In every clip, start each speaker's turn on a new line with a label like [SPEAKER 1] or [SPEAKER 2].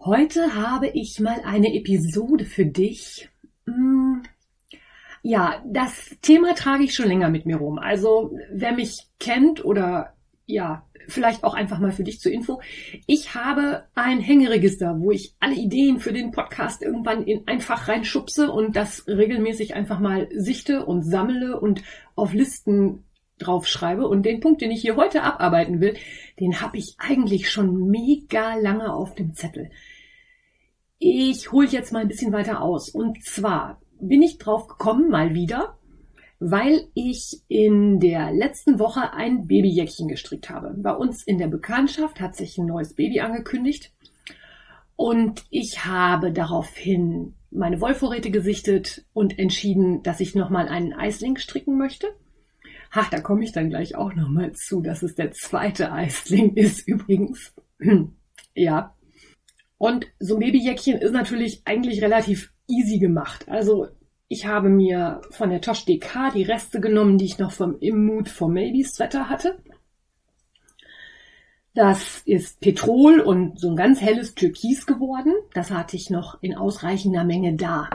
[SPEAKER 1] Heute habe ich mal eine Episode für dich. Hm, ja, das Thema trage ich schon länger mit mir rum. Also wer mich kennt oder ja, vielleicht auch einfach mal für dich zur Info. Ich habe ein Hängeregister, wo ich alle Ideen für den Podcast irgendwann in einfach reinschubse und das regelmäßig einfach mal sichte und sammle und auf Listen draufschreibe. Und den Punkt, den ich hier heute abarbeiten will, den habe ich eigentlich schon mega lange auf dem Zettel. Ich hole jetzt mal ein bisschen weiter aus. Und zwar bin ich drauf gekommen, mal wieder, weil ich in der letzten Woche ein Babyjäckchen gestrickt habe. Bei uns in der Bekanntschaft hat sich ein neues Baby angekündigt. Und ich habe daraufhin meine Wollvorräte gesichtet und entschieden, dass ich nochmal einen Eisling stricken möchte. Ach, da komme ich dann gleich auch nochmal zu, dass es der zweite Eisling ist übrigens. ja. Und so ein Babyjäckchen ist natürlich eigentlich relativ easy gemacht. Also ich habe mir von der Tosh DK die Reste genommen, die ich noch vom Immut for Maybe Sweater hatte. Das ist Petrol und so ein ganz helles Türkis geworden. Das hatte ich noch in ausreichender Menge da.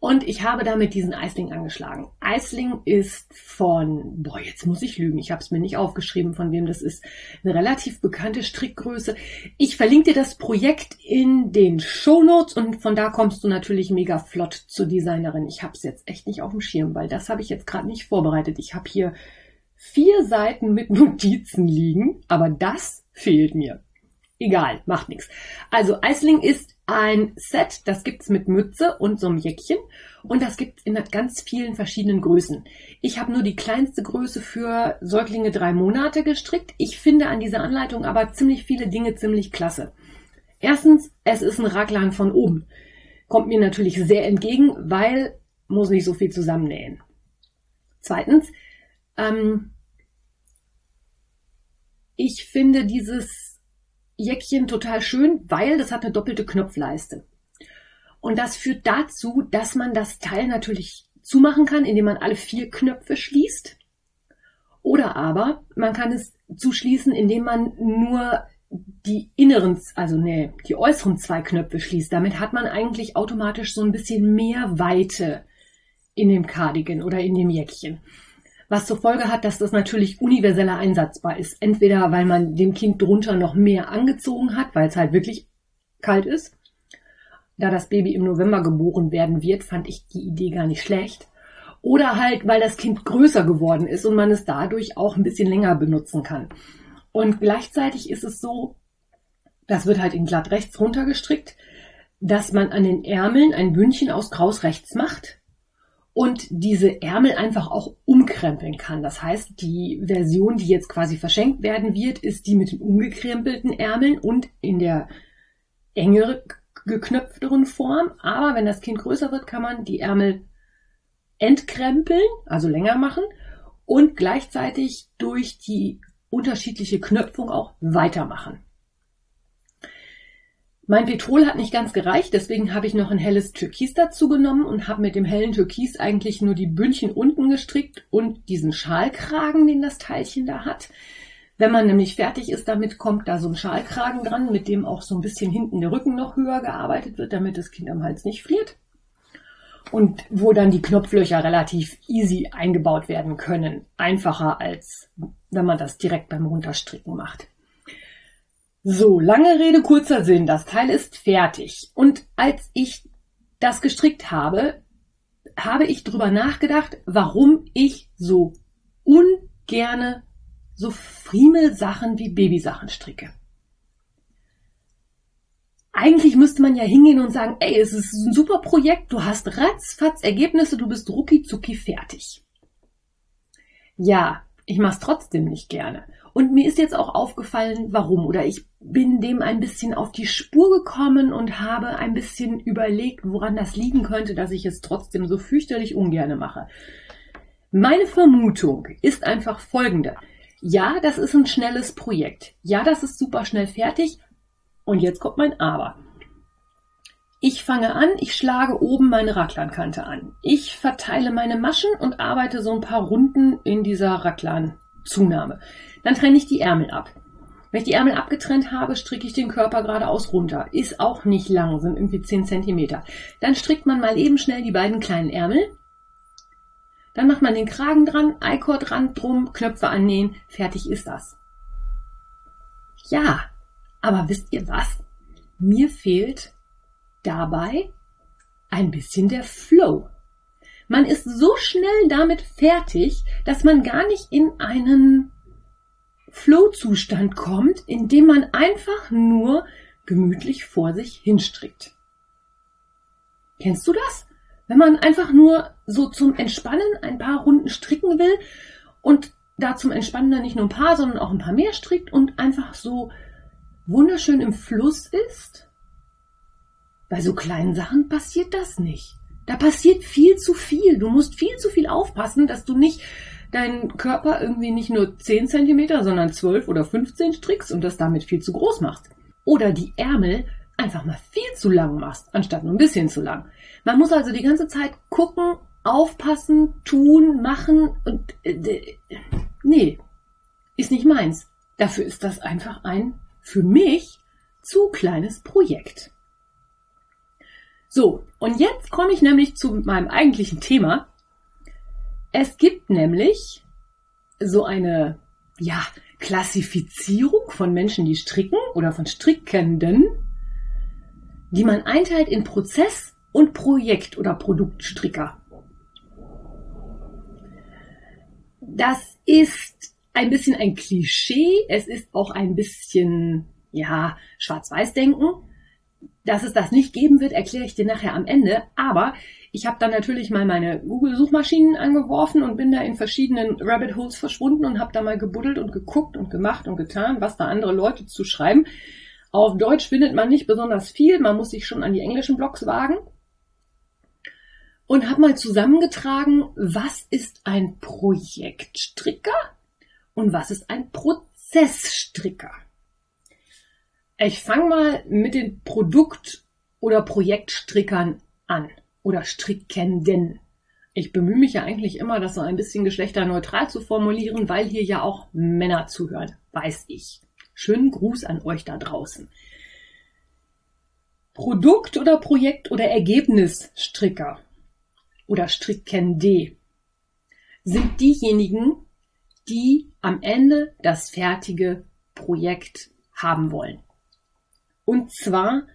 [SPEAKER 1] Und ich habe damit diesen Eisling angeschlagen. Eisling ist von, boah, jetzt muss ich lügen, ich habe es mir nicht aufgeschrieben, von wem das ist. Eine relativ bekannte Strickgröße. Ich verlinke dir das Projekt in den Show Notes und von da kommst du natürlich mega flott zur Designerin. Ich habe es jetzt echt nicht auf dem Schirm, weil das habe ich jetzt gerade nicht vorbereitet. Ich habe hier vier Seiten mit Notizen liegen, aber das fehlt mir. Egal, macht nichts. Also Eisling ist ein Set, das gibt's mit Mütze und so einem Jäckchen und das gibt's in ganz vielen verschiedenen Größen. Ich habe nur die kleinste Größe für Säuglinge drei Monate gestrickt. Ich finde an dieser Anleitung aber ziemlich viele Dinge ziemlich klasse. Erstens, es ist ein Raglan von oben. Kommt mir natürlich sehr entgegen, weil muss nicht so viel zusammennähen. Zweitens, ähm, ich finde dieses Jäckchen total schön, weil das hat eine doppelte Knopfleiste. Und das führt dazu, dass man das Teil natürlich zumachen kann, indem man alle vier Knöpfe schließt. Oder aber man kann es zuschließen, indem man nur die inneren, also nee, die äußeren zwei Knöpfe schließt. Damit hat man eigentlich automatisch so ein bisschen mehr Weite in dem Cardigan oder in dem Jäckchen was zur Folge hat, dass das natürlich universeller einsatzbar ist. Entweder weil man dem Kind drunter noch mehr angezogen hat, weil es halt wirklich kalt ist. Da das Baby im November geboren werden wird, fand ich die Idee gar nicht schlecht. Oder halt, weil das Kind größer geworden ist und man es dadurch auch ein bisschen länger benutzen kann. Und gleichzeitig ist es so, das wird halt in glatt rechts runtergestrickt, dass man an den Ärmeln ein Bündchen aus Kraus rechts macht und diese Ärmel einfach auch umkrempeln kann. Das heißt, die Version, die jetzt quasi verschenkt werden wird, ist die mit den umgekrempelten Ärmeln und in der engere geknöpfteren Form. Aber wenn das Kind größer wird, kann man die Ärmel entkrempeln, also länger machen und gleichzeitig durch die unterschiedliche Knöpfung auch weitermachen. Mein Petrol hat nicht ganz gereicht, deswegen habe ich noch ein helles Türkis dazu genommen und habe mit dem hellen Türkis eigentlich nur die Bündchen unten gestrickt und diesen Schalkragen, den das Teilchen da hat. Wenn man nämlich fertig ist damit, kommt da so ein Schalkragen dran, mit dem auch so ein bisschen hinten der Rücken noch höher gearbeitet wird, damit das Kind am Hals nicht friert. Und wo dann die Knopflöcher relativ easy eingebaut werden können. Einfacher als wenn man das direkt beim Runterstricken macht. So, lange Rede, kurzer Sinn. Das Teil ist fertig. Und als ich das gestrickt habe, habe ich drüber nachgedacht, warum ich so ungerne so Friemelsachen wie Babysachen stricke. Eigentlich müsste man ja hingehen und sagen, ey, es ist ein super Projekt, du hast ratzfatz Ergebnisse, du bist rucki zucki fertig. Ja, ich mach's trotzdem nicht gerne. Und mir ist jetzt auch aufgefallen, warum. Oder ich bin dem ein bisschen auf die Spur gekommen und habe ein bisschen überlegt, woran das liegen könnte, dass ich es trotzdem so fürchterlich ungerne mache. Meine Vermutung ist einfach folgende. Ja, das ist ein schnelles Projekt. Ja, das ist super schnell fertig. Und jetzt kommt mein Aber. Ich fange an, ich schlage oben meine Racklankante an. Ich verteile meine Maschen und arbeite so ein paar Runden in dieser Raclan-Zunahme. Dann trenne ich die Ärmel ab. Wenn ich die Ärmel abgetrennt habe, stricke ich den Körper geradeaus runter. Ist auch nicht lang, sind irgendwie 10 cm. Dann strickt man mal eben schnell die beiden kleinen Ärmel. Dann macht man den Kragen dran, Eikordrand drum, Knöpfe annähen, fertig ist das. Ja, aber wisst ihr was? Mir fehlt dabei ein bisschen der Flow. Man ist so schnell damit fertig, dass man gar nicht in einen Flow-Zustand kommt, in dem man einfach nur gemütlich vor sich hinstrickt. Kennst du das? Wenn man einfach nur so zum Entspannen ein paar Runden stricken will und da zum Entspannen dann nicht nur ein paar, sondern auch ein paar mehr strickt und einfach so wunderschön im Fluss ist? Bei so kleinen Sachen passiert das nicht. Da passiert viel zu viel. Du musst viel zu viel aufpassen, dass du nicht deinen Körper irgendwie nicht nur 10 cm, sondern 12 oder 15 strickst und das damit viel zu groß machst. Oder die Ärmel einfach mal viel zu lang machst, anstatt nur ein bisschen zu lang. Man muss also die ganze Zeit gucken, aufpassen, tun, machen und äh, nee, ist nicht meins. Dafür ist das einfach ein für mich zu kleines Projekt. So, und jetzt komme ich nämlich zu meinem eigentlichen Thema. Es gibt nämlich so eine, ja, Klassifizierung von Menschen, die stricken oder von Strickenden, die man einteilt in Prozess- und Projekt- oder Produktstricker. Das ist ein bisschen ein Klischee. Es ist auch ein bisschen, ja, Schwarz-Weiß-Denken. Dass es das nicht geben wird, erkläre ich dir nachher am Ende. Aber ich habe dann natürlich mal meine Google-Suchmaschinen angeworfen und bin da in verschiedenen Rabbit Holes verschwunden und habe da mal gebuddelt und geguckt und gemacht und getan, was da andere Leute zu schreiben. Auf Deutsch findet man nicht besonders viel, man muss sich schon an die englischen Blogs wagen. Und habe mal zusammengetragen, was ist ein Projektstricker und was ist ein Prozessstricker. Ich fange mal mit den Produkt- oder Projektstrickern an oder Strickenden. Ich bemühe mich ja eigentlich immer, das so ein bisschen geschlechterneutral zu formulieren, weil hier ja auch Männer zuhören, weiß ich. Schönen Gruß an euch da draußen. Produkt- oder Projekt- oder Ergebnisstricker oder Strickende sind diejenigen, die am Ende das fertige Projekt haben wollen. Und zwar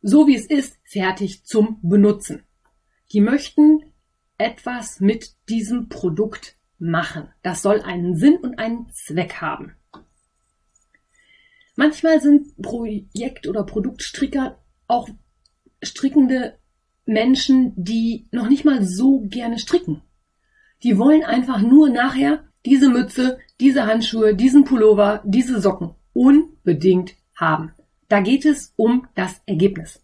[SPEAKER 1] so wie es ist, fertig zum Benutzen. Die möchten etwas mit diesem Produkt machen. Das soll einen Sinn und einen Zweck haben. Manchmal sind Projekt- oder Produktstricker auch strickende Menschen, die noch nicht mal so gerne stricken. Die wollen einfach nur nachher diese Mütze, diese Handschuhe, diesen Pullover, diese Socken unbedingt haben. Da geht es um das Ergebnis.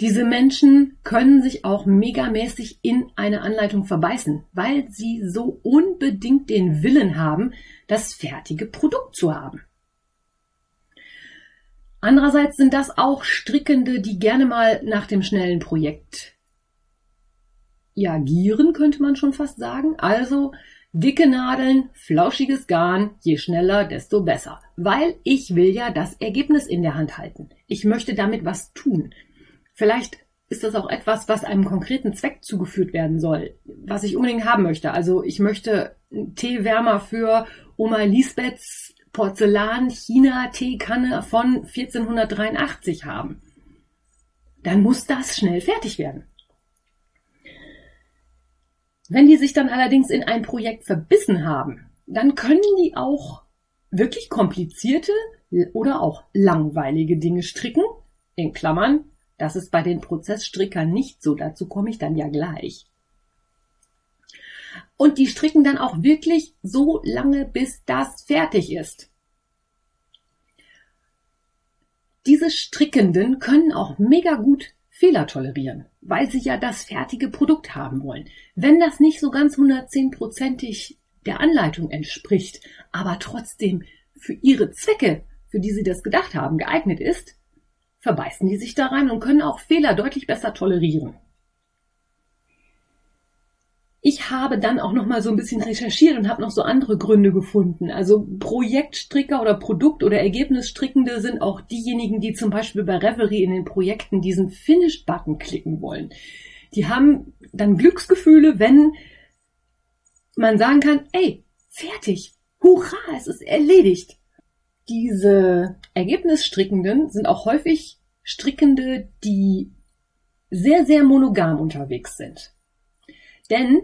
[SPEAKER 1] Diese Menschen können sich auch megamäßig in eine Anleitung verbeißen, weil sie so unbedingt den Willen haben, das fertige Produkt zu haben. Andererseits sind das auch Strickende, die gerne mal nach dem schnellen Projekt ja gieren, könnte man schon fast sagen. Also Dicke Nadeln, flauschiges Garn, je schneller, desto besser. Weil ich will ja das Ergebnis in der Hand halten. Ich möchte damit was tun. Vielleicht ist das auch etwas, was einem konkreten Zweck zugeführt werden soll, was ich unbedingt haben möchte. Also ich möchte Teewärmer für Oma Lisbeths Porzellan China Teekanne von 1483 haben. Dann muss das schnell fertig werden. Wenn die sich dann allerdings in ein Projekt verbissen haben, dann können die auch wirklich komplizierte oder auch langweilige Dinge stricken. In Klammern, das ist bei den Prozessstrickern nicht so, dazu komme ich dann ja gleich. Und die stricken dann auch wirklich so lange, bis das fertig ist. Diese Strickenden können auch mega gut Fehler tolerieren, weil sie ja das fertige Produkt haben wollen. Wenn das nicht so ganz 110%ig der Anleitung entspricht, aber trotzdem für ihre Zwecke, für die sie das gedacht haben, geeignet ist, verbeißen die sich da rein und können auch Fehler deutlich besser tolerieren. Ich habe dann auch noch mal so ein bisschen recherchiert und habe noch so andere Gründe gefunden. Also Projektstricker oder Produkt- oder Ergebnisstrickende sind auch diejenigen, die zum Beispiel bei Reverie in den Projekten diesen Finish-Button klicken wollen. Die haben dann Glücksgefühle, wenn man sagen kann, ey, fertig, hurra, es ist erledigt. Diese Ergebnisstrickenden sind auch häufig Strickende, die sehr, sehr monogam unterwegs sind. Denn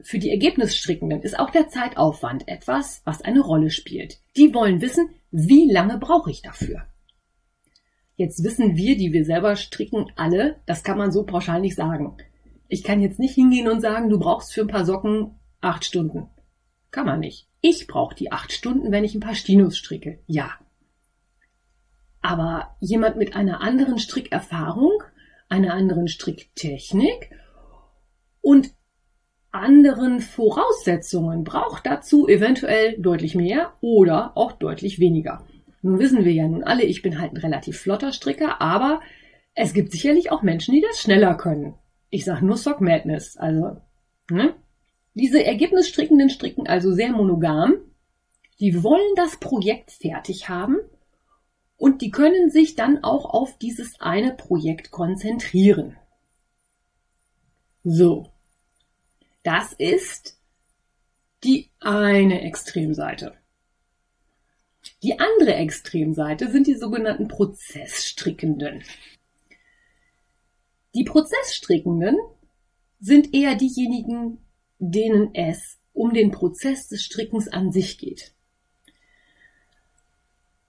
[SPEAKER 1] für die Ergebnisstrickenden ist auch der Zeitaufwand etwas, was eine Rolle spielt. Die wollen wissen, wie lange brauche ich dafür? Jetzt wissen wir, die wir selber stricken, alle, das kann man so pauschal nicht sagen. Ich kann jetzt nicht hingehen und sagen, du brauchst für ein paar Socken acht Stunden. Kann man nicht. Ich brauche die acht Stunden, wenn ich ein paar Stinos stricke. Ja. Aber jemand mit einer anderen Strickerfahrung, einer anderen Stricktechnik und anderen Voraussetzungen braucht dazu eventuell deutlich mehr oder auch deutlich weniger. Nun wissen wir ja nun alle, ich bin halt ein relativ flotter Stricker, aber es gibt sicherlich auch Menschen, die das schneller können. Ich sage nur Sock Madness, also, ne? Diese Ergebnisstrickenden stricken also sehr monogam. Die wollen das Projekt fertig haben und die können sich dann auch auf dieses eine Projekt konzentrieren. So, das ist die eine Extremseite. Die andere Extremseite sind die sogenannten Prozessstrickenden. Die Prozessstrickenden sind eher diejenigen, denen es um den Prozess des Strickens an sich geht.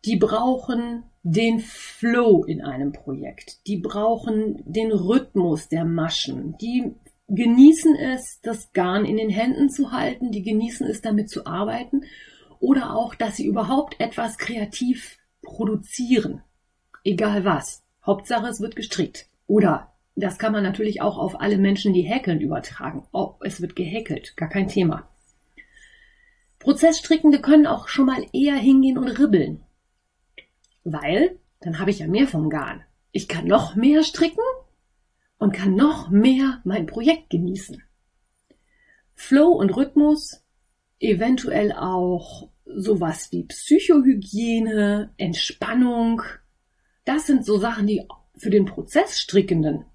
[SPEAKER 1] Die brauchen den Flow in einem Projekt. Die brauchen den Rhythmus der Maschen. Die genießen es, das Garn in den Händen zu halten, die genießen es, damit zu arbeiten oder auch, dass sie überhaupt etwas kreativ produzieren. Egal was. Hauptsache, es wird gestrickt. Oder das kann man natürlich auch auf alle Menschen, die häkeln, übertragen. Oh, es wird gehäkelt, gar kein Thema. Prozessstrickende können auch schon mal eher hingehen und ribbeln. Weil, dann habe ich ja mehr vom Garn. Ich kann noch mehr stricken und kann noch mehr mein Projekt genießen. Flow und Rhythmus, eventuell auch sowas wie Psychohygiene, Entspannung, das sind so Sachen, die für den Prozessstrickenden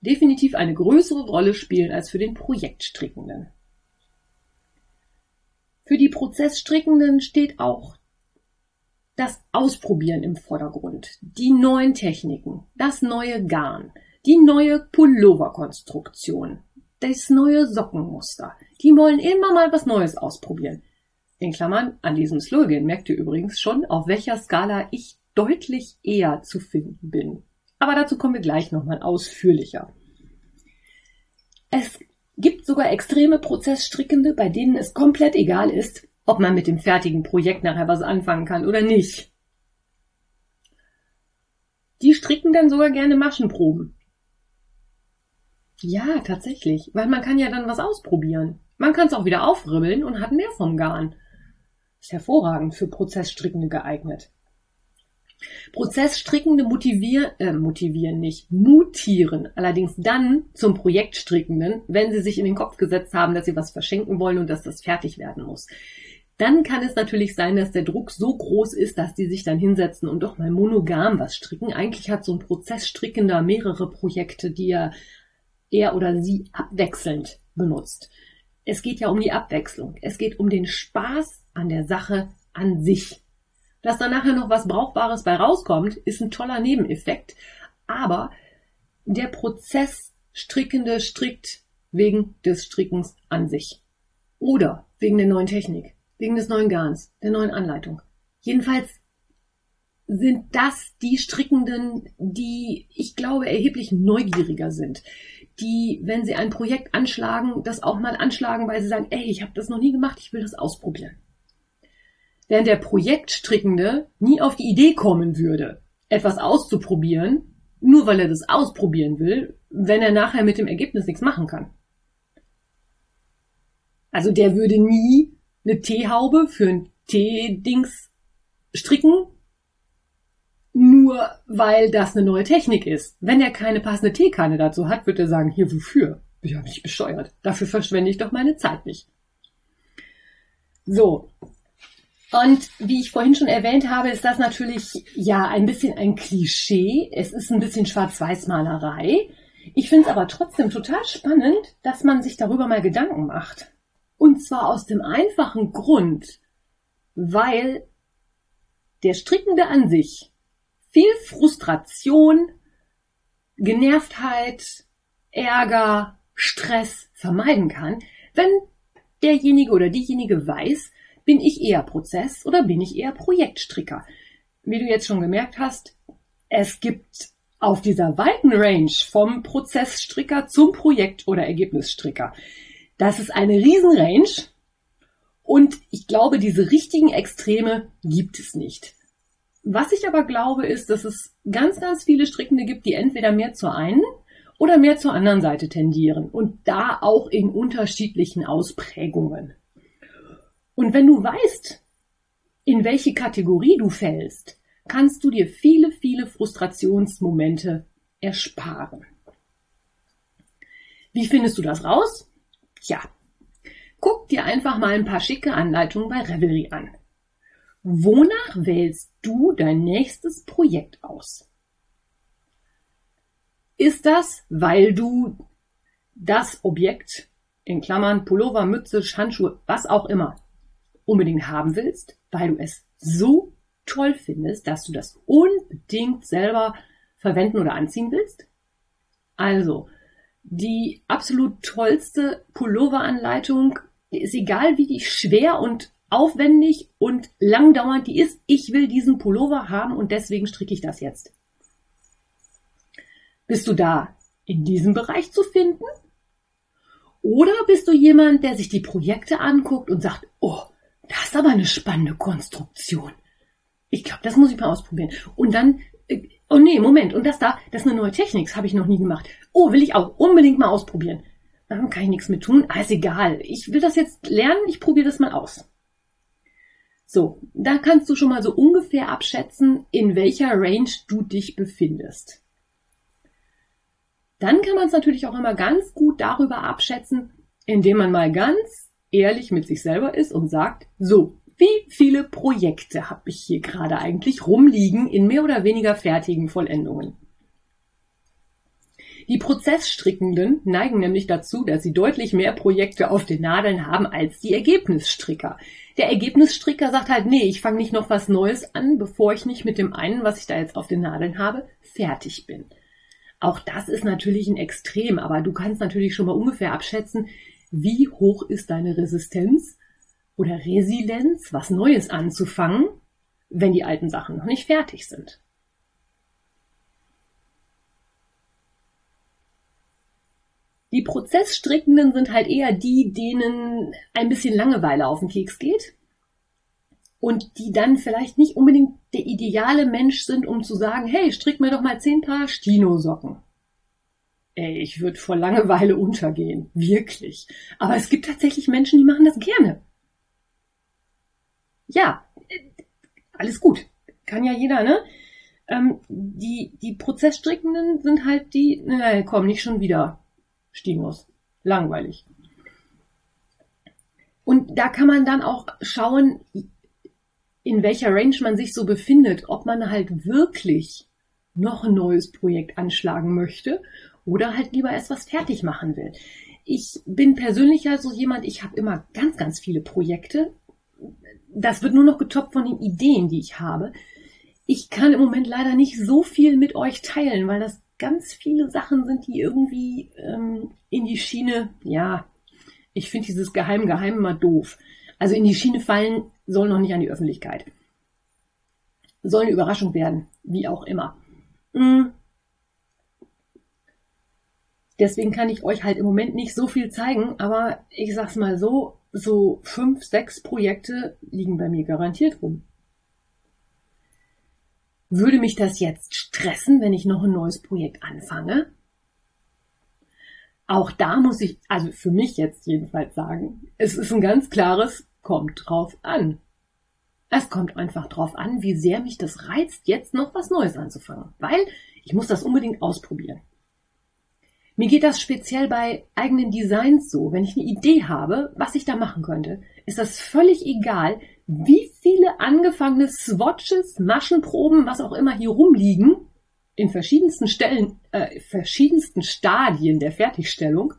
[SPEAKER 1] definitiv eine größere Rolle spielen als für den Projektstrickenden. Für die Prozessstrickenden steht auch das Ausprobieren im Vordergrund, die neuen Techniken, das neue Garn, die neue Pulloverkonstruktion, das neue Sockenmuster. Die wollen immer mal was Neues ausprobieren. In Klammern, an diesem Slogan merkt ihr übrigens schon, auf welcher Skala ich deutlich eher zu finden bin. Aber dazu kommen wir gleich nochmal ausführlicher. Es gibt sogar extreme Prozessstrickende, bei denen es komplett egal ist, ob man mit dem fertigen Projekt nachher was anfangen kann oder nicht. Die stricken dann sogar gerne Maschenproben. Ja, tatsächlich. Weil man kann ja dann was ausprobieren. Man kann es auch wieder aufribbeln und hat mehr vom Garn. Ist hervorragend für Prozessstrickende geeignet. Prozessstrickende motivieren, äh, motivieren nicht, mutieren allerdings dann zum Projektstrickenden, wenn sie sich in den Kopf gesetzt haben, dass sie was verschenken wollen und dass das fertig werden muss. Dann kann es natürlich sein, dass der Druck so groß ist, dass die sich dann hinsetzen und doch mal monogam was stricken. Eigentlich hat so ein Prozessstrickender mehrere Projekte, die er er oder sie abwechselnd benutzt. Es geht ja um die Abwechslung. Es geht um den Spaß an der Sache an sich. Dass da nachher noch was Brauchbares bei rauskommt, ist ein toller Nebeneffekt. Aber der Prozess Strickende strickt wegen des Strickens an sich. Oder wegen der neuen Technik, wegen des neuen Garns, der neuen Anleitung. Jedenfalls sind das die Strickenden, die, ich glaube, erheblich neugieriger sind, die, wenn sie ein Projekt anschlagen, das auch mal anschlagen, weil sie sagen, ey, ich habe das noch nie gemacht, ich will das ausprobieren. Während der Projektstrickende nie auf die Idee kommen würde, etwas auszuprobieren, nur weil er das ausprobieren will, wenn er nachher mit dem Ergebnis nichts machen kann. Also der würde nie eine Teehaube für ein Teedings stricken, nur weil das eine neue Technik ist. Wenn er keine passende Teekanne dazu hat, wird er sagen, hier wofür? Ich habe mich besteuert. Dafür verschwende ich doch meine Zeit nicht. So. Und wie ich vorhin schon erwähnt habe, ist das natürlich ja ein bisschen ein Klischee. Es ist ein bisschen Schwarz-Weiß-Malerei. Ich finde es aber trotzdem total spannend, dass man sich darüber mal Gedanken macht. Und zwar aus dem einfachen Grund, weil der Strickende an sich viel Frustration, Genervtheit, Ärger, Stress vermeiden kann, wenn derjenige oder diejenige weiß, bin ich eher Prozess oder bin ich eher Projektstricker. Wie du jetzt schon gemerkt hast, es gibt auf dieser weiten Range vom Prozessstricker zum Projekt- oder Ergebnisstricker. Das ist eine Riesenrange und ich glaube, diese richtigen Extreme gibt es nicht. Was ich aber glaube, ist, dass es ganz, ganz viele Strickende gibt, die entweder mehr zur einen oder mehr zur anderen Seite tendieren und da auch in unterschiedlichen Ausprägungen. Und wenn du weißt, in welche Kategorie du fällst, kannst du dir viele, viele Frustrationsmomente ersparen. Wie findest du das raus? Tja, guck dir einfach mal ein paar schicke Anleitungen bei Revelry an. Wonach wählst du dein nächstes Projekt aus? Ist das, weil du das Objekt, in Klammern Pullover, Mütze, Handschuhe, was auch immer, unbedingt haben willst, weil du es so toll findest, dass du das unbedingt selber verwenden oder anziehen willst? Also, die absolut tollste Pulloveranleitung ist egal, wie die schwer und aufwendig und langdauernd die ist. Ich will diesen Pullover haben und deswegen stricke ich das jetzt. Bist du da in diesem Bereich zu finden? Oder bist du jemand, der sich die Projekte anguckt und sagt, oh, das ist aber eine spannende Konstruktion. Ich glaube, das muss ich mal ausprobieren. Und dann, äh, oh nee, Moment, und das da, das ist eine neue Technik, das habe ich noch nie gemacht. Oh, will ich auch unbedingt mal ausprobieren. Dann kann ich nichts mit tun. Ah, ist egal. Ich will das jetzt lernen, ich probiere das mal aus. So, da kannst du schon mal so ungefähr abschätzen, in welcher Range du dich befindest. Dann kann man es natürlich auch immer ganz gut darüber abschätzen, indem man mal ganz ehrlich mit sich selber ist und sagt, so, wie viele Projekte habe ich hier gerade eigentlich rumliegen in mehr oder weniger fertigen Vollendungen? Die Prozessstrickenden neigen nämlich dazu, dass sie deutlich mehr Projekte auf den Nadeln haben als die Ergebnisstricker. Der Ergebnisstricker sagt halt, nee, ich fange nicht noch was Neues an, bevor ich nicht mit dem einen, was ich da jetzt auf den Nadeln habe, fertig bin. Auch das ist natürlich ein Extrem, aber du kannst natürlich schon mal ungefähr abschätzen, wie hoch ist deine Resistenz oder Resilienz, was Neues anzufangen, wenn die alten Sachen noch nicht fertig sind. Die Prozessstrickenden sind halt eher die, denen ein bisschen Langeweile auf den Keks geht und die dann vielleicht nicht unbedingt der ideale Mensch sind, um zu sagen, hey, strick mir doch mal zehn Paar Stino-Socken. Ey, ich würde vor Langeweile untergehen. Wirklich. Aber es gibt tatsächlich Menschen, die machen das gerne. Ja, alles gut. Kann ja jeder, ne? Ähm, die, die Prozessstrickenden sind halt die, ne, komm, nicht schon wieder. Stimulus. Langweilig. Und da kann man dann auch schauen, in welcher Range man sich so befindet, ob man halt wirklich noch ein neues Projekt anschlagen möchte oder halt lieber erst was fertig machen will. Ich bin persönlich also jemand, ich habe immer ganz, ganz viele Projekte. Das wird nur noch getoppt von den Ideen, die ich habe. Ich kann im Moment leider nicht so viel mit euch teilen, weil das ganz viele Sachen sind, die irgendwie ähm, in die Schiene, ja, ich finde dieses Geheim, Geheim immer doof. Also in die Schiene fallen soll noch nicht an die Öffentlichkeit. Soll eine Überraschung werden, wie auch immer. Hm. Deswegen kann ich euch halt im Moment nicht so viel zeigen, aber ich sag's mal so, so fünf, sechs Projekte liegen bei mir garantiert rum. Würde mich das jetzt stressen, wenn ich noch ein neues Projekt anfange? Auch da muss ich, also für mich jetzt jedenfalls sagen, es ist ein ganz klares, kommt drauf an. Es kommt einfach drauf an, wie sehr mich das reizt, jetzt noch was Neues anzufangen, weil ich muss das unbedingt ausprobieren. Mir geht das speziell bei eigenen Designs so. Wenn ich eine Idee habe, was ich da machen könnte, ist das völlig egal, wie viele angefangene Swatches, Maschenproben, was auch immer hier rumliegen, in verschiedensten Stellen, äh, verschiedensten Stadien der Fertigstellung,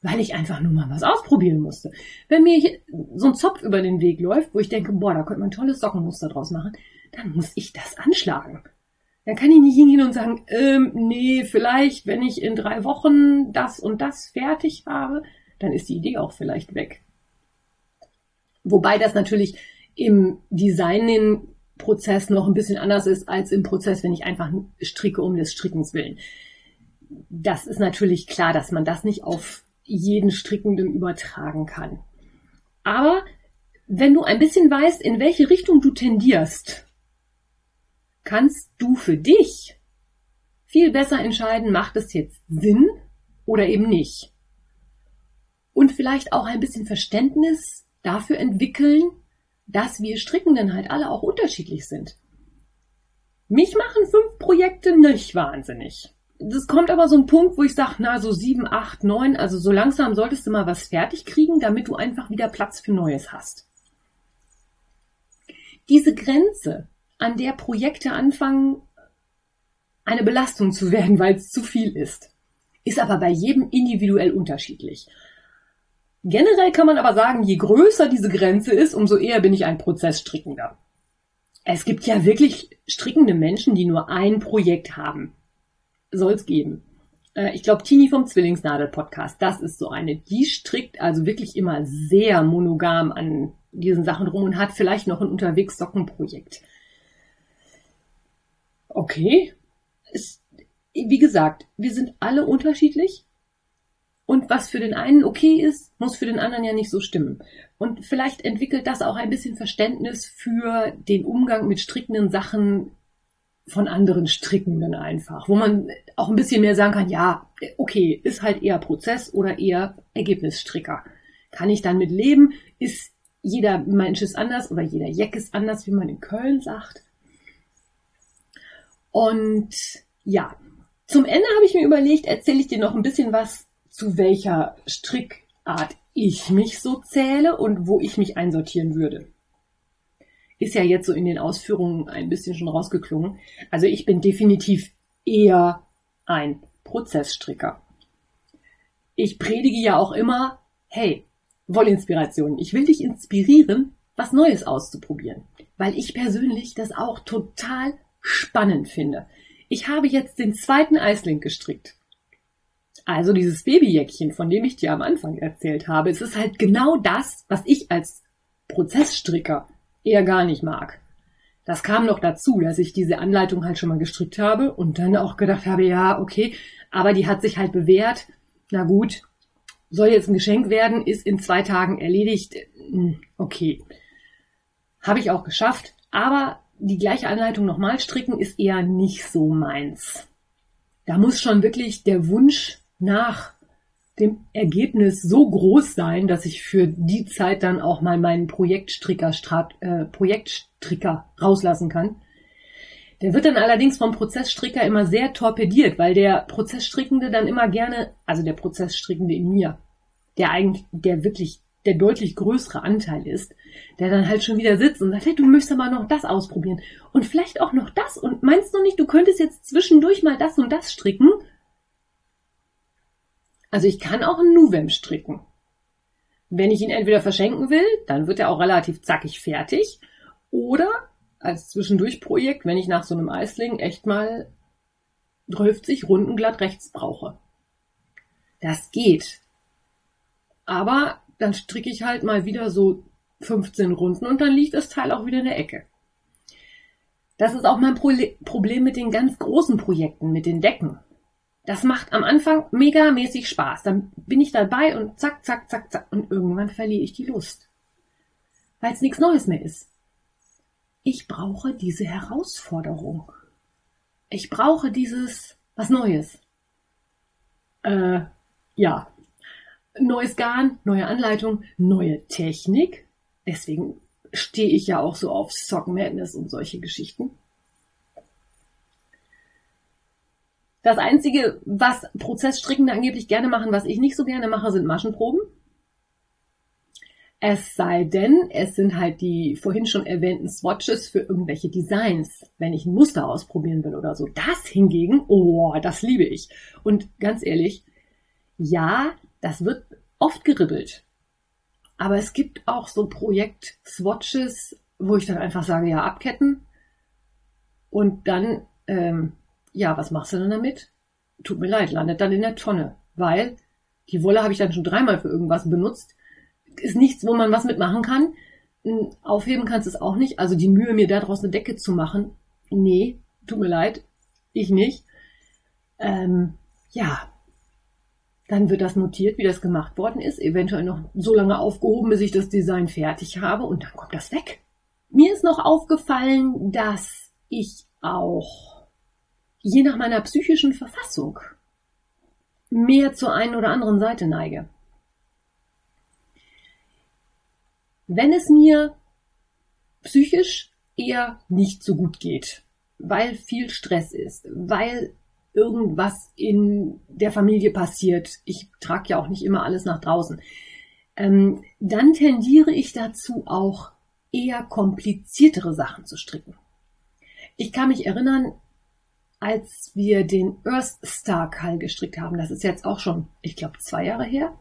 [SPEAKER 1] weil ich einfach nur mal was ausprobieren musste. Wenn mir hier so ein Zopf über den Weg läuft, wo ich denke, boah, da könnte man ein tolles Sockenmuster draus machen, dann muss ich das anschlagen. Dann kann ich nicht hingehen und sagen, ähm, nee, vielleicht, wenn ich in drei Wochen das und das fertig habe, dann ist die Idee auch vielleicht weg. Wobei das natürlich im Designing-Prozess noch ein bisschen anders ist als im Prozess, wenn ich einfach stricke um des Strickens willen. Das ist natürlich klar, dass man das nicht auf jeden Strickenden übertragen kann. Aber wenn du ein bisschen weißt, in welche Richtung du tendierst, kannst du für dich viel besser entscheiden, macht es jetzt Sinn oder eben nicht. Und vielleicht auch ein bisschen Verständnis dafür entwickeln, dass wir Strickenden halt alle auch unterschiedlich sind. Mich machen fünf Projekte nicht wahnsinnig. Das kommt aber so ein Punkt, wo ich sage, na, so sieben, acht, neun, also so langsam solltest du mal was fertig kriegen, damit du einfach wieder Platz für Neues hast. Diese Grenze, an der Projekte anfangen, eine Belastung zu werden, weil es zu viel ist. Ist aber bei jedem individuell unterschiedlich. Generell kann man aber sagen, je größer diese Grenze ist, umso eher bin ich ein Prozessstrickender. Es gibt ja wirklich strickende Menschen, die nur ein Projekt haben. Soll es geben. Äh, ich glaube, Tini vom Zwillingsnadel-Podcast, das ist so eine. Die strickt also wirklich immer sehr monogam an diesen Sachen rum und hat vielleicht noch ein Unterwegs-Sockenprojekt. Okay. Es, wie gesagt, wir sind alle unterschiedlich. Und was für den einen okay ist, muss für den anderen ja nicht so stimmen. Und vielleicht entwickelt das auch ein bisschen Verständnis für den Umgang mit strickenden Sachen von anderen Strickenden einfach, wo man auch ein bisschen mehr sagen kann, ja, okay, ist halt eher Prozess oder eher Ergebnisstricker. Kann ich dann mit leben? Ist jeder Mensch ist anders oder jeder Jack ist anders, wie man in Köln sagt. Und ja, zum Ende habe ich mir überlegt, erzähle ich dir noch ein bisschen was, zu welcher Strickart ich mich so zähle und wo ich mich einsortieren würde. Ist ja jetzt so in den Ausführungen ein bisschen schon rausgeklungen. Also ich bin definitiv eher ein Prozessstricker. Ich predige ja auch immer, hey, Wollinspiration. Ich will dich inspirieren, was Neues auszuprobieren. Weil ich persönlich das auch total spannend finde. Ich habe jetzt den zweiten Eisling gestrickt. Also dieses Babyjäckchen, von dem ich dir am Anfang erzählt habe. Es ist halt genau das, was ich als Prozessstricker eher gar nicht mag. Das kam noch dazu, dass ich diese Anleitung halt schon mal gestrickt habe und dann auch gedacht habe, ja, okay, aber die hat sich halt bewährt. Na gut, soll jetzt ein Geschenk werden, ist in zwei Tagen erledigt. Hm, okay. Habe ich auch geschafft, aber die gleiche Anleitung nochmal stricken ist eher nicht so meins. Da muss schon wirklich der Wunsch nach dem Ergebnis so groß sein, dass ich für die Zeit dann auch mal meinen Projektstricker, äh, Projektstricker rauslassen kann. Der wird dann allerdings vom Prozessstricker immer sehr torpediert, weil der Prozessstrickende dann immer gerne, also der Prozessstrickende in mir, der eigentlich, der wirklich der deutlich größere Anteil ist, der dann halt schon wieder sitzt und sagt, hey, du möchtest aber noch das ausprobieren und vielleicht auch noch das und meinst du nicht, du könntest jetzt zwischendurch mal das und das stricken? Also ich kann auch einen Nuvem stricken. Wenn ich ihn entweder verschenken will, dann wird er auch relativ zackig fertig oder als Zwischendurchprojekt, wenn ich nach so einem Eisling echt mal 50 Runden glatt rechts brauche. Das geht. Aber dann stricke ich halt mal wieder so 15 Runden und dann liegt das Teil auch wieder in der Ecke. Das ist auch mein Pro Problem mit den ganz großen Projekten, mit den Decken. Das macht am Anfang megamäßig Spaß. Dann bin ich dabei und zack, zack, zack, zack. Und irgendwann verliere ich die Lust. Weil es nichts Neues mehr ist. Ich brauche diese Herausforderung. Ich brauche dieses was Neues. Äh, ja. Neues Garn, neue Anleitung, neue Technik. Deswegen stehe ich ja auch so auf Sock Madness und solche Geschichten. Das Einzige, was Prozessstrickende angeblich gerne machen, was ich nicht so gerne mache, sind Maschenproben. Es sei denn, es sind halt die vorhin schon erwähnten Swatches für irgendwelche Designs, wenn ich ein Muster ausprobieren will oder so. Das hingegen, oh, das liebe ich. Und ganz ehrlich, ja, das wird oft geribbelt. Aber es gibt auch so Projekt-Swatches, wo ich dann einfach sage, ja, abketten. Und dann, ähm, ja, was machst du denn damit? Tut mir leid, landet dann in der Tonne. Weil die Wolle habe ich dann schon dreimal für irgendwas benutzt ist nichts, wo man was mitmachen kann. Hm, aufheben kannst du es auch nicht. Also die Mühe, mir daraus eine Decke zu machen, nee, tut mir leid, ich nicht. Ähm, ja, dann wird das notiert, wie das gemacht worden ist, eventuell noch so lange aufgehoben, bis ich das Design fertig habe und dann kommt das weg. Mir ist noch aufgefallen, dass ich auch je nach meiner psychischen Verfassung mehr zur einen oder anderen Seite neige. wenn es mir psychisch eher nicht so gut geht, weil viel Stress ist, weil irgendwas in der Familie passiert, ich trage ja auch nicht immer alles nach draußen, ähm, dann tendiere ich dazu auch eher kompliziertere Sachen zu stricken. Ich kann mich erinnern, als wir den Earth Star Kall gestrickt haben, das ist jetzt auch schon, ich glaube, zwei Jahre her,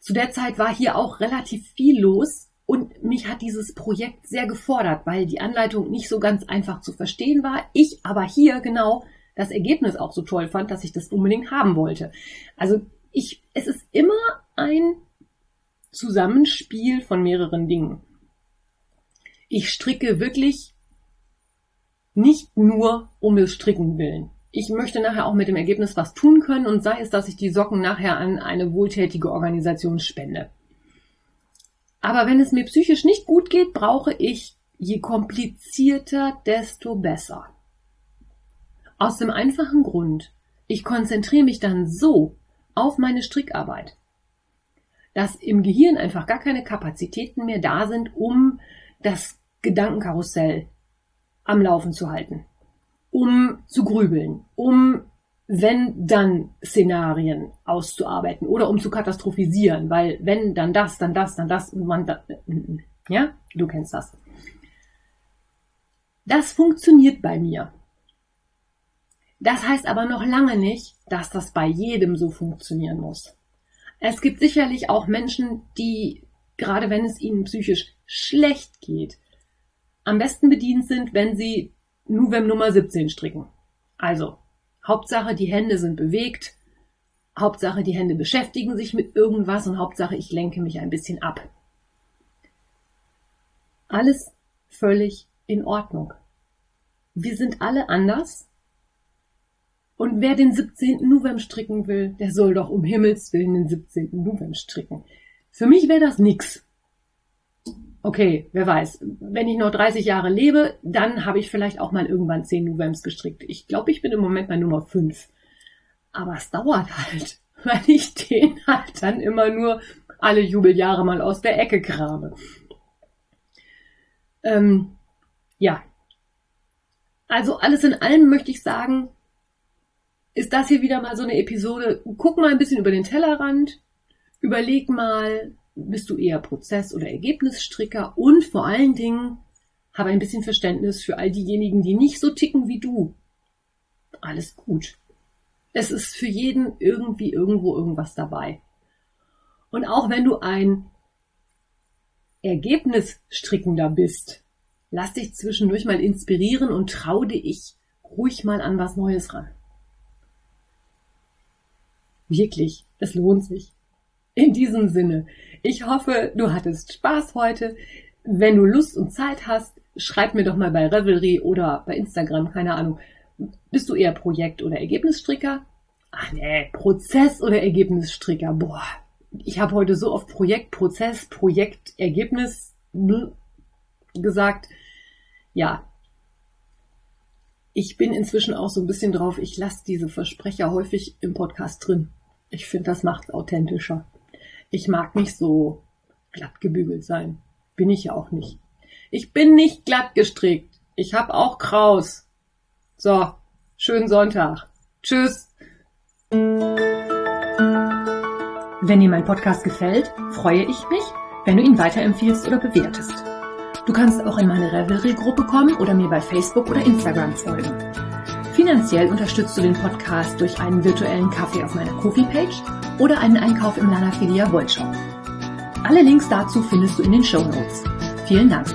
[SPEAKER 1] zu der Zeit war hier auch relativ viel los und mich hat dieses Projekt sehr gefordert, weil die Anleitung nicht so ganz einfach zu verstehen war. Ich aber hier genau das Ergebnis auch so toll fand, dass ich das unbedingt haben wollte. Also ich, es ist immer ein Zusammenspiel von mehreren Dingen. Ich stricke wirklich nicht nur um des Stricken willen ich möchte nachher auch mit dem Ergebnis was tun können und sei es, dass ich die Socken nachher an eine wohltätige Organisation spende. Aber wenn es mir psychisch nicht gut geht, brauche ich je komplizierter, desto besser. Aus dem einfachen Grund, ich konzentriere mich dann so auf meine Strickarbeit, dass im Gehirn einfach gar keine Kapazitäten mehr da sind, um das Gedankenkarussell am Laufen zu halten um zu grübeln, um wenn dann Szenarien auszuarbeiten oder um zu katastrophisieren, weil wenn dann das, dann das, dann das und man da, ja, du kennst das. Das funktioniert bei mir. Das heißt aber noch lange nicht, dass das bei jedem so funktionieren muss. Es gibt sicherlich auch Menschen, die, gerade wenn es ihnen psychisch schlecht geht, am besten bedient sind, wenn sie Nuvem Nummer 17 stricken. Also, Hauptsache die Hände sind bewegt, Hauptsache die Hände beschäftigen sich mit irgendwas und Hauptsache ich lenke mich ein bisschen ab. Alles völlig in Ordnung. Wir sind alle anders. Und wer den 17. November stricken will, der soll doch um Himmels Willen den 17. November stricken. Für mich wäre das nix okay, wer weiß, wenn ich noch 30 Jahre lebe, dann habe ich vielleicht auch mal irgendwann 10 November gestrickt. Ich glaube, ich bin im Moment bei Nummer 5. Aber es dauert halt, weil ich den halt dann immer nur alle Jubeljahre mal aus der Ecke krame. Ähm, ja. Also alles in allem möchte ich sagen, ist das hier wieder mal so eine Episode. Guck mal ein bisschen über den Tellerrand. Überleg mal, bist du eher Prozess- oder Ergebnisstricker und vor allen Dingen habe ein bisschen Verständnis für all diejenigen, die nicht so ticken wie du. Alles gut. Es ist für jeden irgendwie irgendwo irgendwas dabei. Und auch wenn du ein Ergebnisstrickender bist, lass dich zwischendurch mal inspirieren und trau dich ruhig mal an was Neues ran. Wirklich, es lohnt sich. In diesem Sinne, ich hoffe, du hattest Spaß heute. Wenn du Lust und Zeit hast, schreib mir doch mal bei Revelry oder bei Instagram, keine Ahnung, Bist du eher Projekt- oder Ergebnisstricker? Ach nee, Prozess- oder Ergebnisstricker. Boah, ich habe heute so oft Projekt, Prozess, Projekt, Ergebnis ne, gesagt. Ja, ich bin inzwischen auch so ein bisschen drauf, ich lasse diese Versprecher häufig im Podcast drin. Ich finde, das macht authentischer. Ich mag nicht so glatt gebügelt sein. Bin ich ja auch nicht. Ich bin nicht glatt gestrickt. Ich habe auch Kraus. So, schönen Sonntag. Tschüss. Wenn dir mein Podcast gefällt, freue ich mich, wenn du ihn weiterempfiehlst oder bewertest. Du kannst auch in meine Revelry-Gruppe kommen oder mir bei Facebook oder Instagram folgen. Finanziell unterstützt du den Podcast durch einen virtuellen Kaffee auf meiner Kofi-Page oder einen Einkauf im Lana Filia Wollshop. Alle Links dazu findest du in den Show Notes. Vielen Dank.